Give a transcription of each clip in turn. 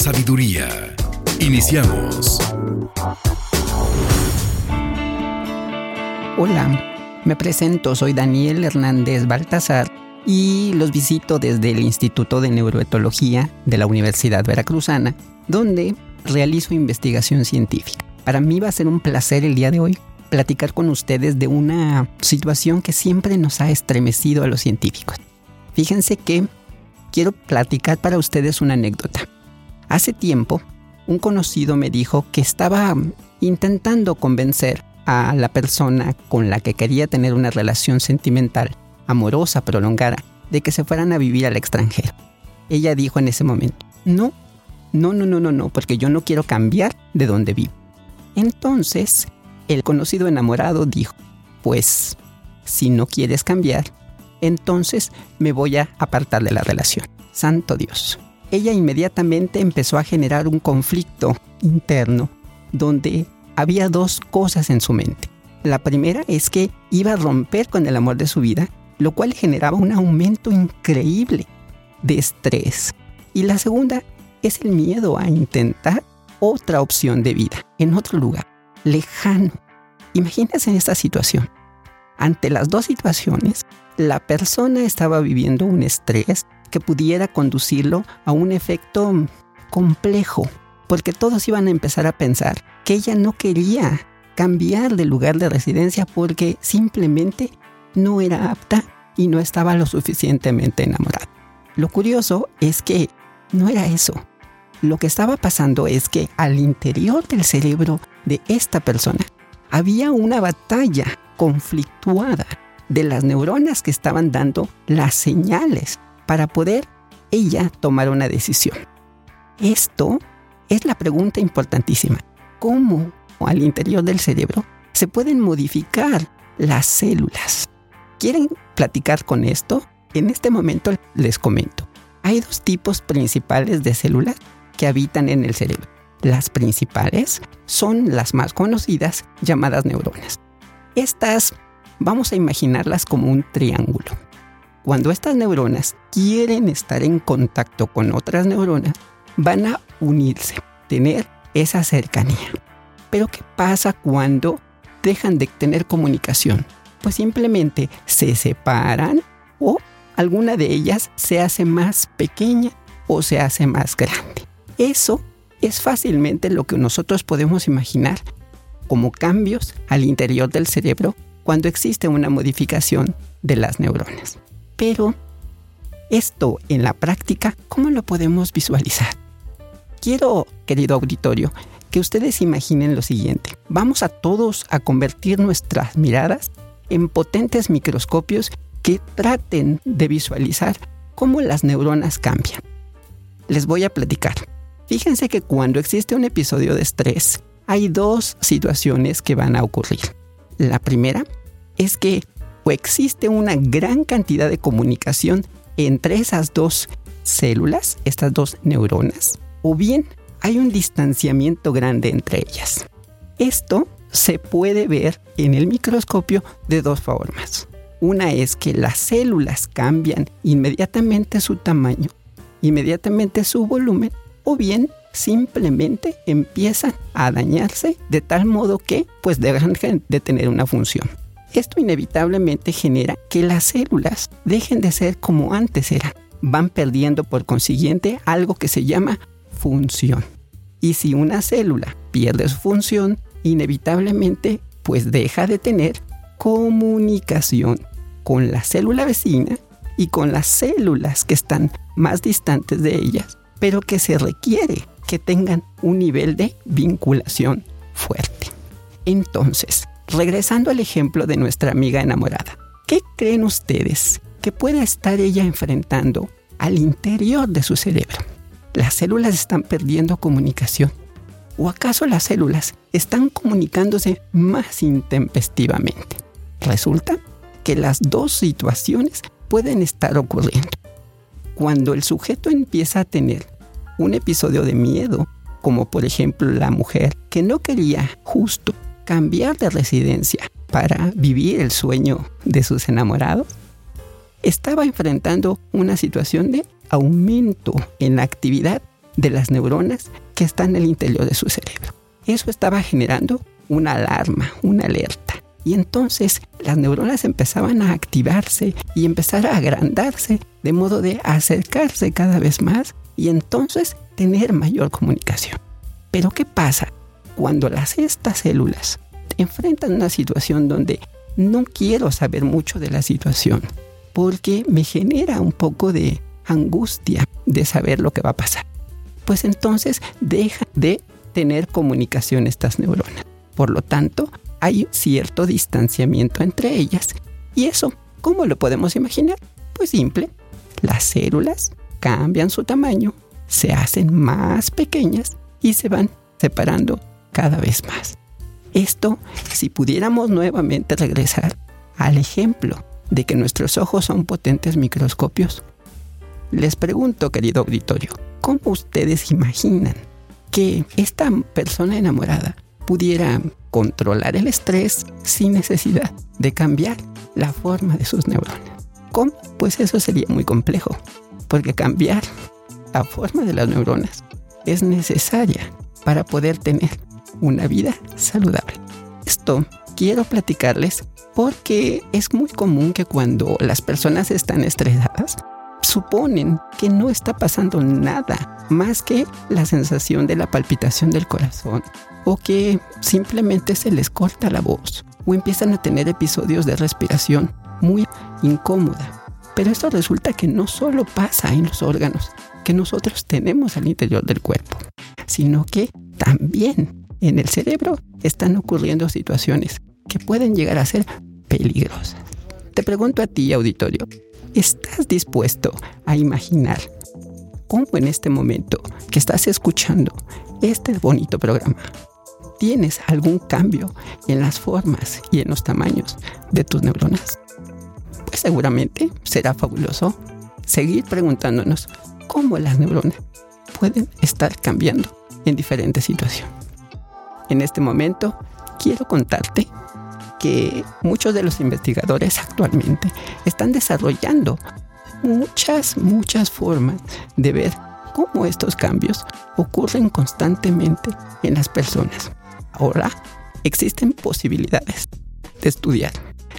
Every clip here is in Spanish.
sabiduría. Iniciamos. Hola, me presento, soy Daniel Hernández Baltasar y los visito desde el Instituto de Neuroetología de la Universidad Veracruzana, donde realizo investigación científica. Para mí va a ser un placer el día de hoy platicar con ustedes de una situación que siempre nos ha estremecido a los científicos. Fíjense que quiero platicar para ustedes una anécdota. Hace tiempo, un conocido me dijo que estaba intentando convencer a la persona con la que quería tener una relación sentimental, amorosa, prolongada, de que se fueran a vivir al extranjero. Ella dijo en ese momento, no, no, no, no, no, no, porque yo no quiero cambiar de donde vivo. Entonces, el conocido enamorado dijo, pues, si no quieres cambiar, entonces me voy a apartar de la relación. Santo Dios. Ella inmediatamente empezó a generar un conflicto interno donde había dos cosas en su mente. La primera es que iba a romper con el amor de su vida, lo cual generaba un aumento increíble de estrés. Y la segunda es el miedo a intentar otra opción de vida en otro lugar, lejano. Imagínense en esta situación. Ante las dos situaciones, la persona estaba viviendo un estrés que pudiera conducirlo a un efecto complejo, porque todos iban a empezar a pensar que ella no quería cambiar de lugar de residencia porque simplemente no era apta y no estaba lo suficientemente enamorada. Lo curioso es que no era eso. Lo que estaba pasando es que al interior del cerebro de esta persona había una batalla conflictuada de las neuronas que estaban dando las señales para poder ella tomar una decisión. Esto es la pregunta importantísima. ¿Cómo al interior del cerebro se pueden modificar las células? ¿Quieren platicar con esto? En este momento les comento. Hay dos tipos principales de células que habitan en el cerebro. Las principales son las más conocidas llamadas neuronas. Estas vamos a imaginarlas como un triángulo. Cuando estas neuronas quieren estar en contacto con otras neuronas, van a unirse, tener esa cercanía. Pero ¿qué pasa cuando dejan de tener comunicación? Pues simplemente se separan o alguna de ellas se hace más pequeña o se hace más grande. Eso es fácilmente lo que nosotros podemos imaginar como cambios al interior del cerebro cuando existe una modificación de las neuronas. Pero esto en la práctica, ¿cómo lo podemos visualizar? Quiero, querido auditorio, que ustedes imaginen lo siguiente. Vamos a todos a convertir nuestras miradas en potentes microscopios que traten de visualizar cómo las neuronas cambian. Les voy a platicar. Fíjense que cuando existe un episodio de estrés, hay dos situaciones que van a ocurrir. La primera es que o existe una gran cantidad de comunicación entre esas dos células, estas dos neuronas, o bien hay un distanciamiento grande entre ellas. Esto se puede ver en el microscopio de dos formas. Una es que las células cambian inmediatamente su tamaño, inmediatamente su volumen, o bien simplemente empiezan a dañarse de tal modo que pues dejan de tener una función. Esto inevitablemente genera que las células dejen de ser como antes eran. Van perdiendo por consiguiente algo que se llama función. Y si una célula pierde su función, inevitablemente pues deja de tener comunicación con la célula vecina y con las células que están más distantes de ellas, pero que se requiere que tengan un nivel de vinculación fuerte. Entonces, regresando al ejemplo de nuestra amiga enamorada, ¿qué creen ustedes que pueda estar ella enfrentando al interior de su cerebro? las células están perdiendo comunicación? ¿O acaso las células están comunicándose más intempestivamente? Resulta que las dos situaciones pueden estar ocurriendo. Cuando el sujeto empieza a tener un episodio de miedo, como por ejemplo la mujer que no quería justo cambiar de residencia para vivir el sueño de sus enamorados, estaba enfrentando una situación de aumento en la actividad de las neuronas que están en el interior de su cerebro. Eso estaba generando una alarma, una alerta. Y entonces las neuronas empezaban a activarse y empezar a agrandarse de modo de acercarse cada vez más y entonces tener mayor comunicación. Pero ¿qué pasa cuando las estas células enfrentan una situación donde no quiero saber mucho de la situación porque me genera un poco de angustia de saber lo que va a pasar? Pues entonces deja de tener comunicación estas neuronas. Por lo tanto, hay cierto distanciamiento entre ellas. ¿Y eso cómo lo podemos imaginar? Pues simple. Las células cambian su tamaño, se hacen más pequeñas y se van separando cada vez más. Esto, si pudiéramos nuevamente regresar al ejemplo de que nuestros ojos son potentes microscopios, les pregunto, querido auditorio, ¿cómo ustedes imaginan que esta persona enamorada pudiera controlar el estrés sin necesidad de cambiar la forma de sus neuronas? ¿Cómo? Pues eso sería muy complejo, porque cambiar la forma de las neuronas es necesaria para poder tener una vida saludable. Esto quiero platicarles porque es muy común que cuando las personas están estresadas, suponen que no está pasando nada más que la sensación de la palpitación del corazón o que simplemente se les corta la voz o empiezan a tener episodios de respiración muy incómoda. Pero esto resulta que no solo pasa en los órganos que nosotros tenemos al interior del cuerpo, sino que también en el cerebro están ocurriendo situaciones que pueden llegar a ser peligrosas. Te pregunto a ti, auditorio, ¿estás dispuesto a imaginar cómo en este momento que estás escuchando este bonito programa tienes algún cambio en las formas y en los tamaños de tus neuronas? Pues seguramente será fabuloso seguir preguntándonos cómo las neuronas pueden estar cambiando en diferentes situaciones. En este momento quiero contarte que muchos de los investigadores actualmente están desarrollando muchas, muchas formas de ver cómo estos cambios ocurren constantemente en las personas. Ahora existen posibilidades de estudiar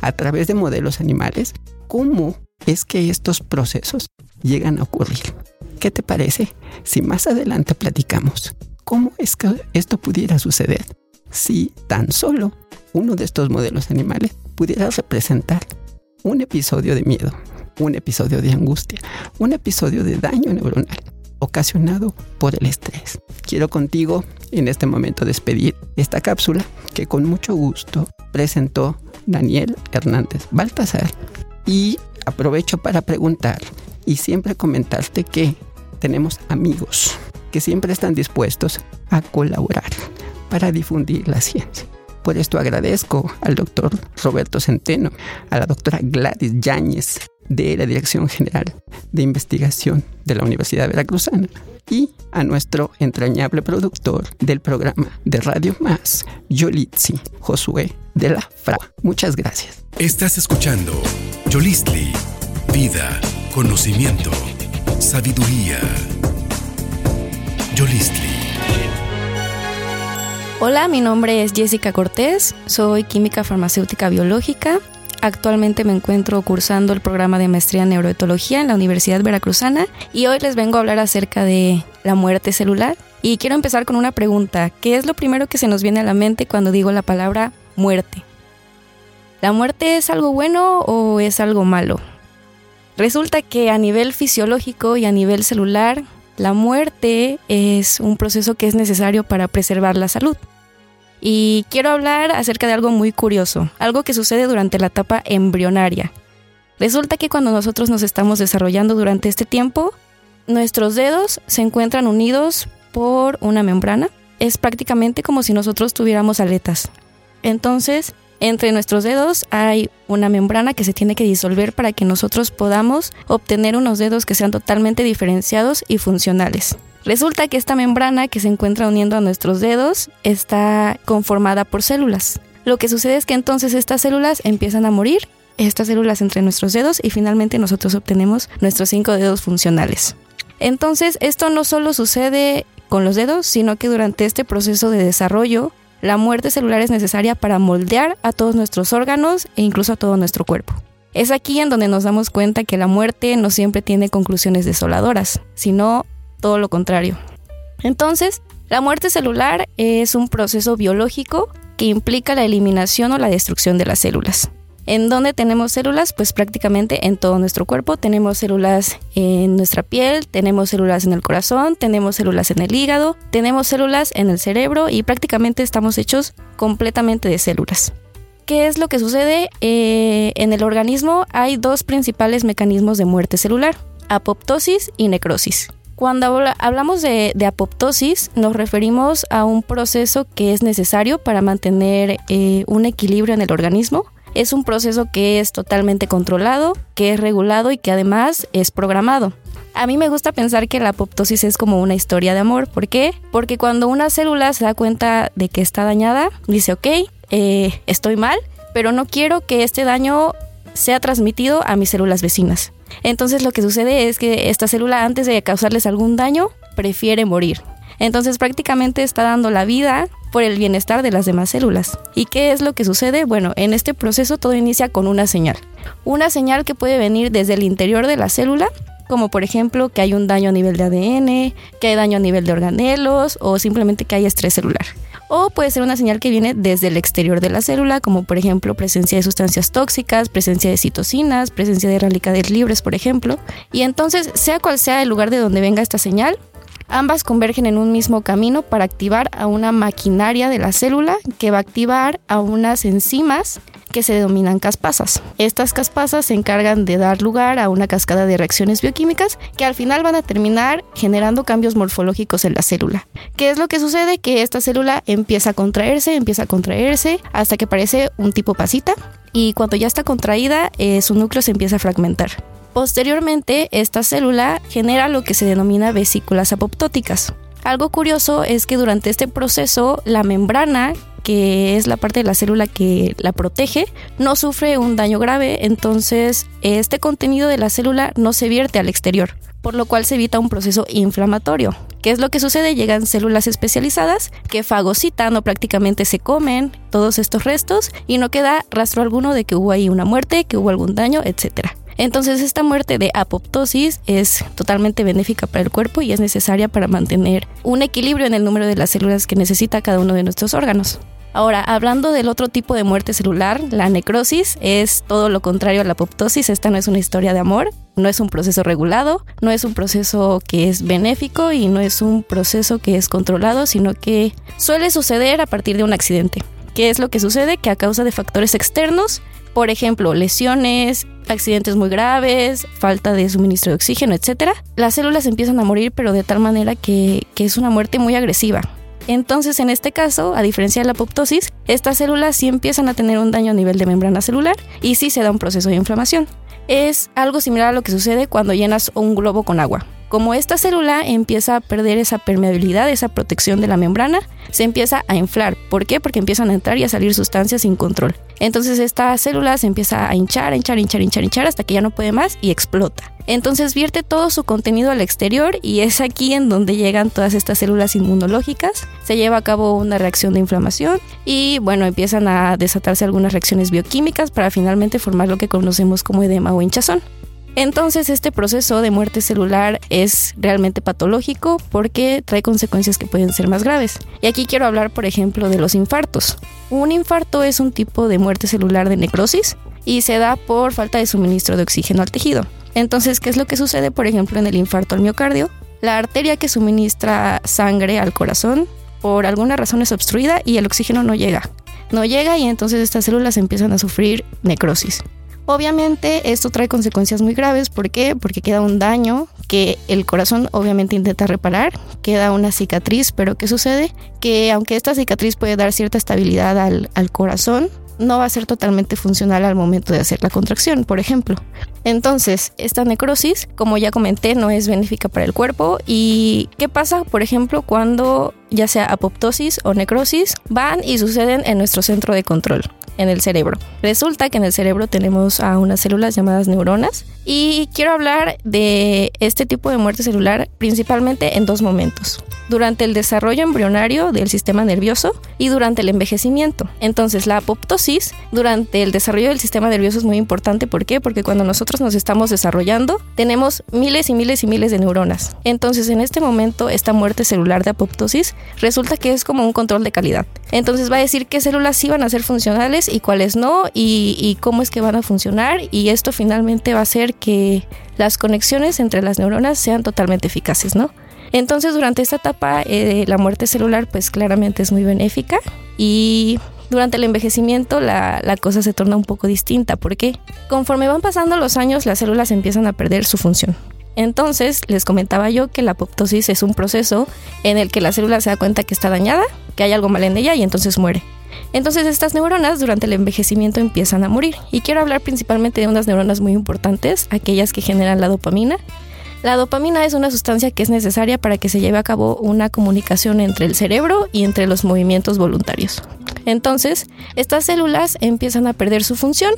a través de modelos animales cómo es que estos procesos llegan a ocurrir. ¿Qué te parece si más adelante platicamos cómo es que esto pudiera suceder si tan solo uno de estos modelos animales pudiera representar un episodio de miedo, un episodio de angustia, un episodio de daño neuronal ocasionado por el estrés. Quiero contigo en este momento despedir esta cápsula que con mucho gusto presentó Daniel Hernández Baltasar y aprovecho para preguntar y siempre comentarte que tenemos amigos que siempre están dispuestos a colaborar para difundir la ciencia. Por esto agradezco al doctor Roberto Centeno, a la doctora Gladys Yáñez de la Dirección General de Investigación de la Universidad Veracruzana y a nuestro entrañable productor del programa de Radio Más, Yolitzi Josué de la Fra. Muchas gracias. Estás escuchando Yolistli, vida, conocimiento, sabiduría. Yolistli. Hola, mi nombre es Jessica Cortés, soy química farmacéutica biológica. Actualmente me encuentro cursando el programa de maestría en neuroetología en la Universidad Veracruzana y hoy les vengo a hablar acerca de la muerte celular. Y quiero empezar con una pregunta, ¿qué es lo primero que se nos viene a la mente cuando digo la palabra muerte? ¿La muerte es algo bueno o es algo malo? Resulta que a nivel fisiológico y a nivel celular la muerte es un proceso que es necesario para preservar la salud. Y quiero hablar acerca de algo muy curioso, algo que sucede durante la etapa embrionaria. Resulta que cuando nosotros nos estamos desarrollando durante este tiempo, nuestros dedos se encuentran unidos por una membrana. Es prácticamente como si nosotros tuviéramos aletas. Entonces, entre nuestros dedos hay una membrana que se tiene que disolver para que nosotros podamos obtener unos dedos que sean totalmente diferenciados y funcionales. Resulta que esta membrana que se encuentra uniendo a nuestros dedos está conformada por células. Lo que sucede es que entonces estas células empiezan a morir, estas células entre nuestros dedos y finalmente nosotros obtenemos nuestros cinco dedos funcionales. Entonces esto no solo sucede con los dedos, sino que durante este proceso de desarrollo la muerte celular es necesaria para moldear a todos nuestros órganos e incluso a todo nuestro cuerpo. Es aquí en donde nos damos cuenta que la muerte no siempre tiene conclusiones desoladoras, sino todo lo contrario. Entonces, la muerte celular es un proceso biológico que implica la eliminación o la destrucción de las células. ¿En dónde tenemos células? Pues prácticamente en todo nuestro cuerpo. Tenemos células en nuestra piel, tenemos células en el corazón, tenemos células en el hígado, tenemos células en el cerebro y prácticamente estamos hechos completamente de células. ¿Qué es lo que sucede? Eh, en el organismo hay dos principales mecanismos de muerte celular, apoptosis y necrosis. Cuando hablamos de, apoptosis, nos referimos a un proceso que es necesario para mantener eh, un equilibrio en el organismo es un proceso que es totalmente controlado, que es regulado y que además es programado. A mí me gusta pensar que la apoptosis es como una historia de amor. ¿Por qué? Porque cuando una célula se da cuenta de que está dañada, dice, ok, eh, estoy mal, pero no quiero que este daño sea transmitido a mis células vecinas. Entonces lo que sucede es que esta célula antes de causarles algún daño prefiere morir. Entonces prácticamente está dando la vida por el bienestar de las demás células. ¿Y qué es lo que sucede? Bueno, en este proceso todo inicia con una señal. Una señal que puede venir desde el interior de la célula, como por ejemplo que hay un daño a nivel de ADN, que hay daño a nivel de organelos o simplemente que hay estrés celular. O puede ser una señal que viene desde el exterior de la célula, como por ejemplo presencia de sustancias tóxicas, presencia de citocinas, presencia de radicales libres, por ejemplo. Y entonces, sea cual sea el lugar de donde venga esta señal, Ambas convergen en un mismo camino para activar a una maquinaria de la célula que va a activar a unas enzimas que se denominan caspasas. Estas caspasas se encargan de dar lugar a una cascada de reacciones bioquímicas que al final van a terminar generando cambios morfológicos en la célula. ¿Qué es lo que sucede? Que esta célula empieza a contraerse, empieza a contraerse hasta que parece un tipo pasita y cuando ya está contraída eh, su núcleo se empieza a fragmentar. Posteriormente, esta célula genera lo que se denomina vesículas apoptóticas. Algo curioso es que durante este proceso la membrana que es la parte de la célula que la protege, no sufre un daño grave, entonces este contenido de la célula no se vierte al exterior, por lo cual se evita un proceso inflamatorio. ¿Qué es lo que sucede? Llegan células especializadas que fagocitan o prácticamente se comen todos estos restos y no queda rastro alguno de que hubo ahí una muerte, que hubo algún daño, etcétera. Entonces esta muerte de apoptosis es totalmente benéfica para el cuerpo y es necesaria para mantener un equilibrio en el número de las células que necesita cada uno de nuestros órganos. Ahora, hablando del otro tipo de muerte celular, la necrosis es todo lo contrario a la apoptosis. Esta no es una historia de amor, no es un proceso regulado, no es un proceso que es benéfico y no es un proceso que es controlado, sino que suele suceder a partir de un accidente. ¿Qué es lo que sucede? Que a causa de factores externos, por ejemplo, lesiones, accidentes muy graves, falta de suministro de oxígeno, etc., las células empiezan a morir, pero de tal manera que, que es una muerte muy agresiva. Entonces, en este caso, a diferencia de la apoptosis, estas células sí empiezan a tener un daño a nivel de membrana celular y sí se da un proceso de inflamación. Es algo similar a lo que sucede cuando llenas un globo con agua. Como esta célula empieza a perder esa permeabilidad, esa protección de la membrana, se empieza a inflar. ¿Por qué? Porque empiezan a entrar y a salir sustancias sin control. Entonces esta célula se empieza a hinchar, a hinchar, hinchar, hinchar, hinchar hasta que ya no puede más y explota. Entonces vierte todo su contenido al exterior y es aquí en donde llegan todas estas células inmunológicas. Se lleva a cabo una reacción de inflamación y bueno, empiezan a desatarse algunas reacciones bioquímicas para finalmente formar lo que conocemos como edema o hinchazón. Entonces este proceso de muerte celular es realmente patológico porque trae consecuencias que pueden ser más graves. Y aquí quiero hablar, por ejemplo, de los infartos. Un infarto es un tipo de muerte celular de necrosis y se da por falta de suministro de oxígeno al tejido. Entonces, ¿qué es lo que sucede, por ejemplo, en el infarto al miocardio? La arteria que suministra sangre al corazón por alguna razón es obstruida y el oxígeno no llega. No llega y entonces estas células empiezan a sufrir necrosis. Obviamente esto trae consecuencias muy graves, ¿por qué? Porque queda un daño que el corazón obviamente intenta reparar, queda una cicatriz, pero ¿qué sucede? Que aunque esta cicatriz puede dar cierta estabilidad al, al corazón, no va a ser totalmente funcional al momento de hacer la contracción, por ejemplo. Entonces, esta necrosis, como ya comenté, no es benéfica para el cuerpo. ¿Y qué pasa, por ejemplo, cuando ya sea apoptosis o necrosis van y suceden en nuestro centro de control? En el cerebro. Resulta que en el cerebro tenemos a unas células llamadas neuronas y quiero hablar de este tipo de muerte celular principalmente en dos momentos durante el desarrollo embrionario del sistema nervioso y durante el envejecimiento. Entonces, la apoptosis durante el desarrollo del sistema nervioso es muy importante. ¿Por qué? Porque cuando nosotros nos estamos desarrollando, tenemos miles y miles y miles de neuronas. Entonces, en este momento, esta muerte celular de apoptosis resulta que es como un control de calidad. Entonces, va a decir qué células sí van a ser funcionales y cuáles no, y, cómo es que van a funcionar. Y esto finalmente va a hacer que las conexiones entre las neuronas sean totalmente eficaces, ¿no? Entonces durante esta etapa eh, la muerte celular pues claramente es muy benéfica y durante el envejecimiento la, la, cosa se torna un poco distinta porque conforme van pasando los años las células empiezan a perder su función. Entonces les comentaba yo que la apoptosis es un proceso en el que la célula se da cuenta que está dañada, que hay algo mal en ella y entonces muere. Entonces estas neuronas durante el envejecimiento empiezan a morir y quiero hablar principalmente de unas neuronas muy importantes, aquellas que generan la dopamina la dopamina es una sustancia que es necesaria para que se lleve a cabo una comunicación entre el cerebro y entre los movimientos voluntarios. Entonces, estas células empiezan a perder su función,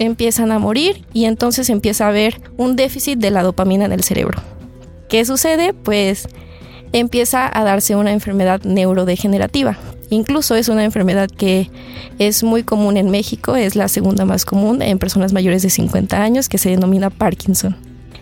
empiezan a morir y entonces empieza a haber un déficit de la dopamina en el cerebro. ¿Qué sucede? Pues empieza a darse una enfermedad neurodegenerativa. Incluso es una enfermedad que es muy común en México, es la segunda más común en personas mayores de 50 años, que se denomina Parkinson.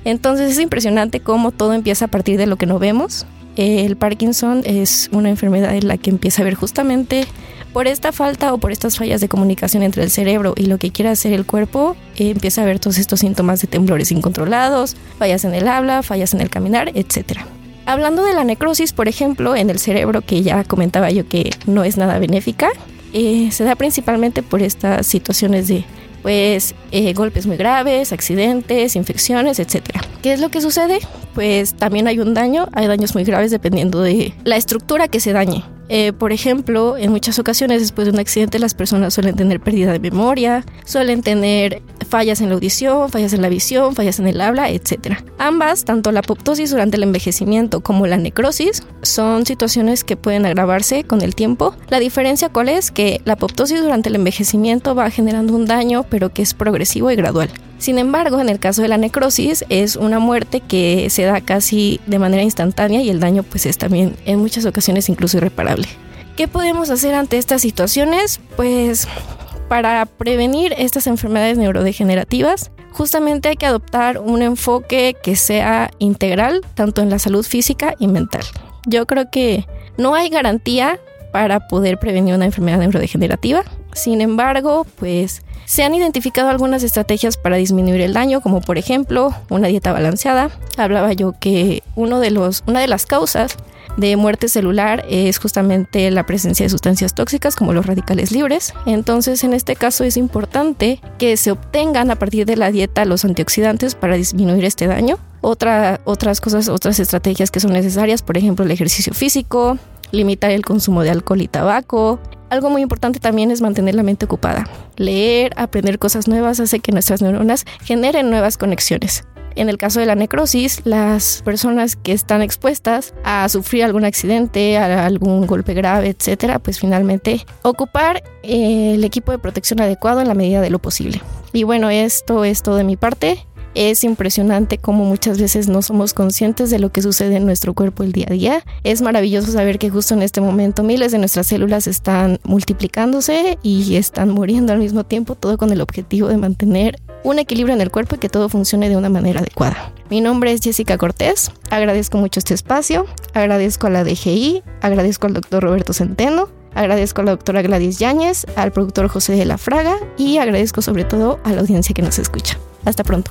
Entonces es impresionante cómo todo empieza a partir de lo que no vemos. El Parkinson es una enfermedad en la que empieza a ver justamente por esta falta o por estas fallas de comunicación entre el cerebro y lo que quiere hacer el cuerpo, eh, empieza a ver todos estos síntomas de temblores incontrolados, fallas en el habla, fallas en el caminar, etc. Hablando de la necrosis, por ejemplo, en el cerebro, que ya comentaba yo que no es nada benéfica, eh, se da principalmente por estas situaciones de pues eh, golpes muy graves, accidentes, infecciones, etcétera. ¿Qué es lo que sucede? Pues también hay un daño, hay daños muy graves dependiendo de la estructura que se dañe. Eh, por ejemplo, en muchas ocasiones después de un accidente las personas suelen tener pérdida de memoria, suelen tener fallas en la audición, fallas en la visión, fallas en el habla, etc. Ambas, tanto la apoptosis durante el envejecimiento como la necrosis, son situaciones que pueden agravarse con el tiempo. La diferencia cuál es que la apoptosis durante el envejecimiento va generando un daño pero que es progresivo y gradual. Sin embargo, en el caso de la necrosis es una muerte que se da casi de manera instantánea y el daño pues es también en muchas ocasiones incluso irreparable. ¿Qué podemos hacer ante estas situaciones? Pues para prevenir estas enfermedades neurodegenerativas, justamente hay que adoptar un enfoque que sea integral, tanto en la salud física y mental. Yo creo que no hay garantía para poder prevenir una enfermedad neurodegenerativa. Sin embargo, pues se han identificado algunas estrategias para disminuir el daño, como por ejemplo una dieta balanceada. Hablaba yo que uno de los, una de las causas de muerte celular es justamente la presencia de sustancias tóxicas como los radicales libres. Entonces, en este caso es importante que se obtengan a partir de la dieta los antioxidantes para disminuir este daño. Otra, otras cosas, otras estrategias que son necesarias, por ejemplo, el ejercicio físico, limitar el consumo de alcohol y tabaco, algo muy importante también es mantener la mente ocupada. Leer, aprender cosas nuevas hace que nuestras neuronas generen nuevas conexiones. En el caso de la necrosis, las personas que están expuestas a sufrir algún accidente, a algún golpe grave, etcétera, pues finalmente ocupar eh, el equipo de protección adecuado en la medida de lo posible. Y bueno, esto es todo de mi parte. Es impresionante cómo muchas veces no somos conscientes de lo que sucede en nuestro cuerpo el día a día. Es maravilloso saber que justo en este momento miles de nuestras células están multiplicándose y están muriendo al mismo tiempo, todo con el objetivo de mantener un equilibrio en el cuerpo y que todo funcione de una manera adecuada. Mi nombre es Jessica Cortés, agradezco mucho este espacio, agradezco a la DGI, agradezco al doctor Roberto Centeno, agradezco a la doctora Gladys Yáñez, al productor José de la Fraga y agradezco sobre todo a la audiencia que nos escucha. Hasta pronto.